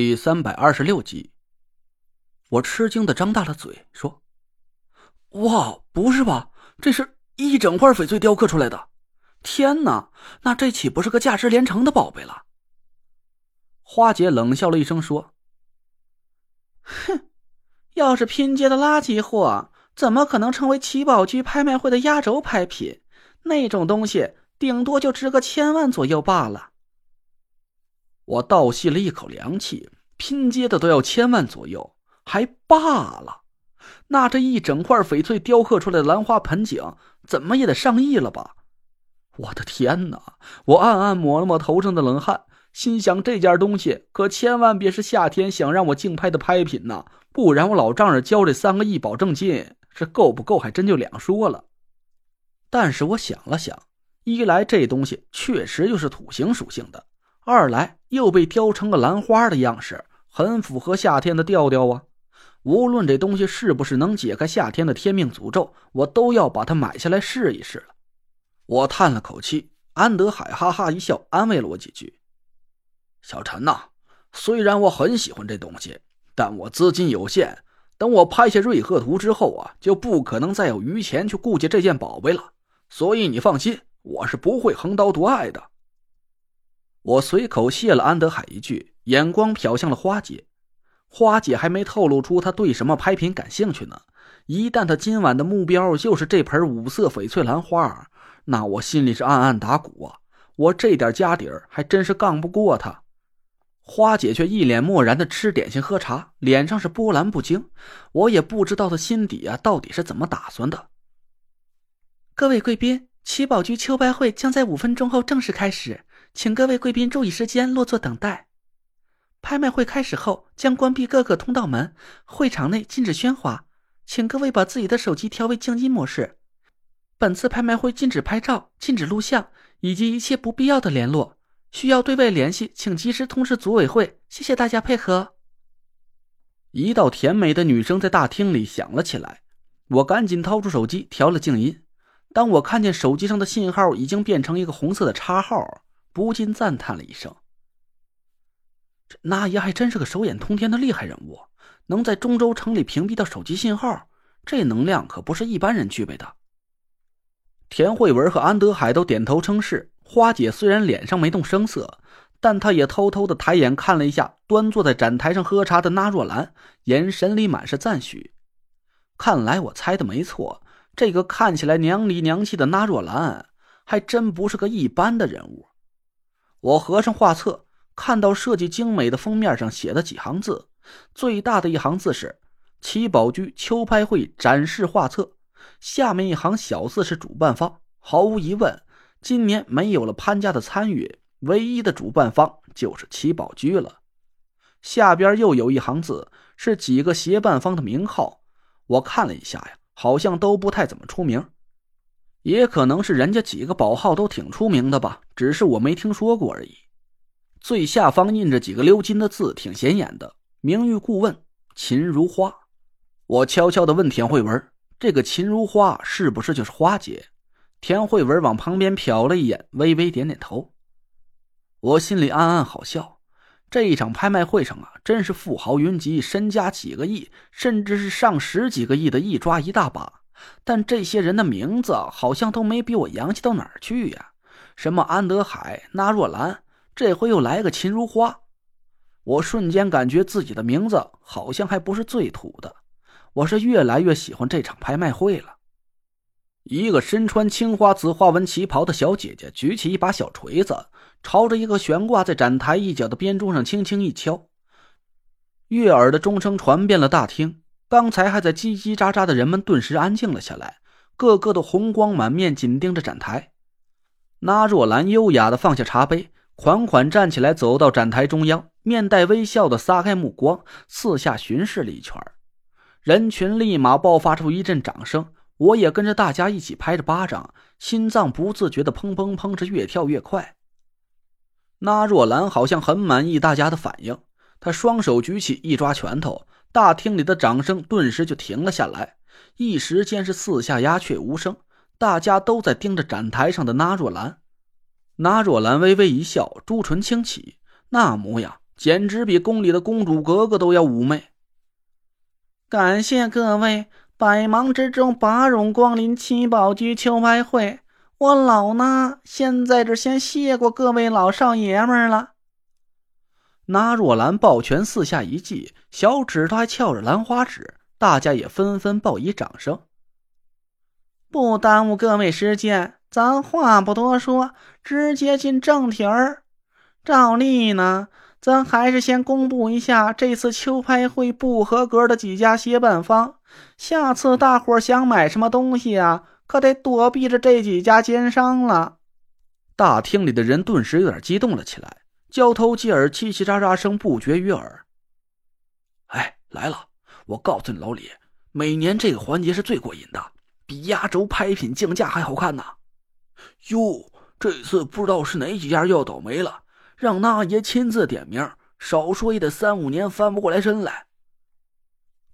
第三百二十六集，我吃惊的张大了嘴，说：“哇，不是吧？这是一整块翡翠雕刻出来的！天哪，那这岂不是个价值连城的宝贝了？”花姐冷笑了一声，说：“哼，要是拼接的垃圾货，怎么可能成为奇宝居拍卖会的压轴拍品？那种东西顶多就值个千万左右罢了。”我倒吸了一口凉气，拼接的都要千万左右，还罢了。那这一整块翡翠雕刻出来的兰花盆景，怎么也得上亿了吧？我的天哪！我暗暗抹了抹头上的冷汗，心想：这件东西可千万别是夏天想让我竞拍的拍品呐，不然我老丈人交这三个亿保证金，这够不够还真就两说了。但是我想了想，一来这东西确实又是土形属性的。二来又被雕成个兰花的样式，很符合夏天的调调啊！无论这东西是不是能解开夏天的天命诅咒，我都要把它买下来试一试了。我叹了口气，安德海哈哈一笑，安慰了我几句：“小陈呐，虽然我很喜欢这东西，但我资金有限，等我拍下瑞鹤图之后啊，就不可能再有余钱去顾及这件宝贝了。所以你放心，我是不会横刀夺爱的。”我随口谢了安德海一句，眼光瞟向了花姐。花姐还没透露出她对什么拍品感兴趣呢。一旦她今晚的目标就是这盆五色翡翠兰花，那我心里是暗暗打鼓啊！我这点家底儿还真是杠不过她。花姐却一脸漠然的吃点心喝茶，脸上是波澜不惊。我也不知道她心底啊到底是怎么打算的。各位贵宾，七宝居秋拍会将在五分钟后正式开始。请各位贵宾注意时间，落座等待。拍卖会开始后将关闭各个通道门，会场内禁止喧哗，请各位把自己的手机调为静音模式。本次拍卖会禁止拍照、禁止录像以及一切不必要的联络。需要对外联系，请及时通知组委会。谢谢大家配合。一道甜美的女声在大厅里响了起来，我赶紧掏出手机调了静音。当我看见手机上的信号已经变成一个红色的叉号。不禁赞叹了一声：“这那爷还真是个手眼通天的厉害人物，能在中州城里屏蔽掉手机信号，这能量可不是一般人具备的。”田慧文和安德海都点头称是。花姐虽然脸上没动声色，但她也偷偷的抬眼看了一下端坐在展台上喝茶的那若兰，眼神里满是赞许。看来我猜的没错，这个看起来娘里娘气的那若兰，还真不是个一般的人物。我合上画册，看到设计精美的封面上写的几行字，最大的一行字是“七宝居秋拍会展示画册”，下面一行小字是主办方。毫无疑问，今年没有了潘家的参与，唯一的主办方就是七宝居了。下边又有一行字，是几个协办方的名号。我看了一下呀，好像都不太怎么出名。也可能是人家几个宝号都挺出名的吧，只是我没听说过而已。最下方印着几个鎏金的字，挺显眼的。名誉顾问秦如花。我悄悄地问田慧文：“这个秦如花是不是就是花姐？”田慧文往旁边瞟了一眼，微微点点头。我心里暗暗好笑，这一场拍卖会上啊，真是富豪云集，身家几个亿，甚至是上十几个亿的一抓一大把。但这些人的名字好像都没比我洋气到哪儿去呀！什么安德海、纳若兰，这回又来个秦如花，我瞬间感觉自己的名字好像还不是最土的。我是越来越喜欢这场拍卖会了。一个身穿青花紫花纹旗袍的小姐姐举起一把小锤子，朝着一个悬挂在展台一角的编钟上轻轻一敲，悦耳的钟声传遍了大厅。刚才还在叽叽喳喳的人们顿时安静了下来，个个都红光满面，紧盯着展台。那若兰优雅的放下茶杯，款款站起来，走到展台中央，面带微笑的撒开目光，四下巡视了一圈。人群立马爆发出一阵掌声，我也跟着大家一起拍着巴掌，心脏不自觉的砰砰砰着越跳越快。那若兰好像很满意大家的反应，她双手举起，一抓拳头。大厅里的掌声顿时就停了下来，一时间是四下鸦雀无声，大家都在盯着展台上的那若兰。那若兰微微一笑，朱唇轻启，那模样简直比宫里的公主格格都要妩媚。感谢各位百忙之中把荣光临七宝居秋拍会，我老衲现在这先谢过各位老少爷们了。那若兰抱拳四下一记，小指头还翘着兰花指，大家也纷纷报以掌声。不耽误各位时间，咱话不多说，直接进正题儿。照例呢，咱还是先公布一下这次秋拍会不合格的几家协办方。下次大伙想买什么东西啊，可得躲避着这几家奸商了。大厅里的人顿时有点激动了起来。交头接耳，叽叽喳喳声不绝于耳。哎，来了！我告诉你，老李，每年这个环节是最过瘾的，比压轴拍品竞价还好看呢。哟，这次不知道是哪几家要倒霉了，让那爷亲自点名，少说也得三五年翻不过来身来。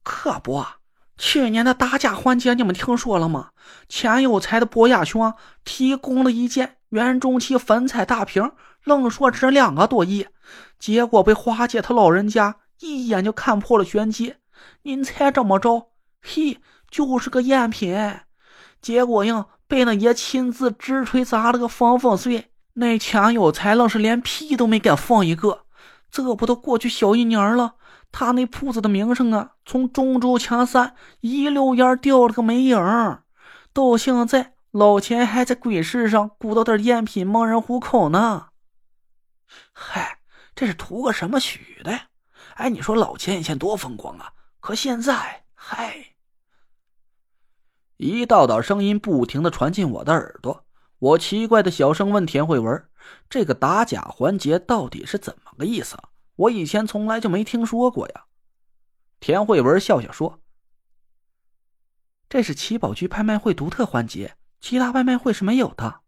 可不，去年的打假环节你们听说了吗？钱有才的博雅兄提供了一件原中期粉彩大瓶。愣说值两个多亿，结果被花姐她老人家一眼就看破了玄机。您猜怎么着？嘿，就是个赝品。结果呀，被那爷亲自直锤砸了个粉粉碎。那钱有才愣是连屁都没敢放一个。这不都过去小一年了，他那铺子的名声啊，从中州前三一溜烟掉了个没影儿。到现在，老钱还在鬼市上鼓捣点赝品蒙人糊口呢。嗨，这是图个什么许的呀？哎，你说老钱以前多风光啊，可现在，嗨，一道道声音不停的传进我的耳朵。我奇怪的小声问田慧文：“这个打假环节到底是怎么个意思？我以前从来就没听说过呀。”田慧文笑笑说：“这是七宝居拍卖会独特环节，其他拍卖会是没有的。”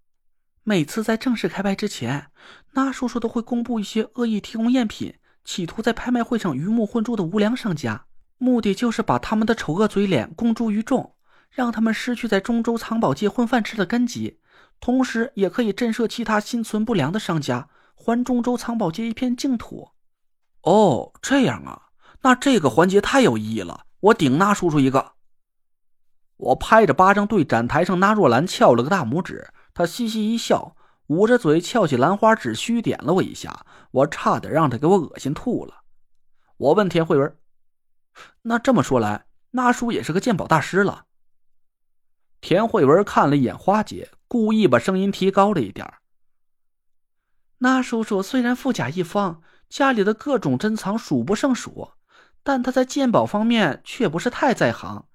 每次在正式开拍之前，那叔叔都会公布一些恶意提供赝品，企图在拍卖会上鱼目混珠的无良商家，目的就是把他们的丑恶嘴脸公诸于众，让他们失去在中州藏宝界混饭吃的根基，同时也可以震慑其他心存不良的商家，还中州藏宝界一片净土。哦，这样啊，那这个环节太有意义了，我顶那叔叔一个。我拍着巴掌对展台上那若兰翘了个大拇指。他嘻嘻一笑，捂着嘴翘起兰花指，虚点了我一下，我差点让他给我恶心吐了。我问田慧文：“那这么说来，那叔也是个鉴宝大师了？”田慧文看了一眼花姐，故意把声音提高了一点：“那叔叔虽然富甲一方，家里的各种珍藏数不胜数，但他在鉴宝方面却不是太在行。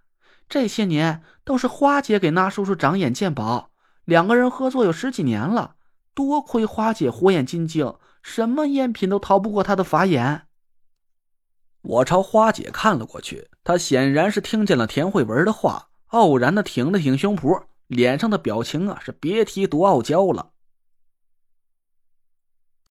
这些年都是花姐给那叔叔长眼鉴宝。”两个人合作有十几年了，多亏花姐火眼金睛，什么赝品都逃不过她的法眼。我朝花姐看了过去，她显然是听见了田慧文的话，傲然的挺了挺胸脯，脸上的表情啊是别提多傲娇了。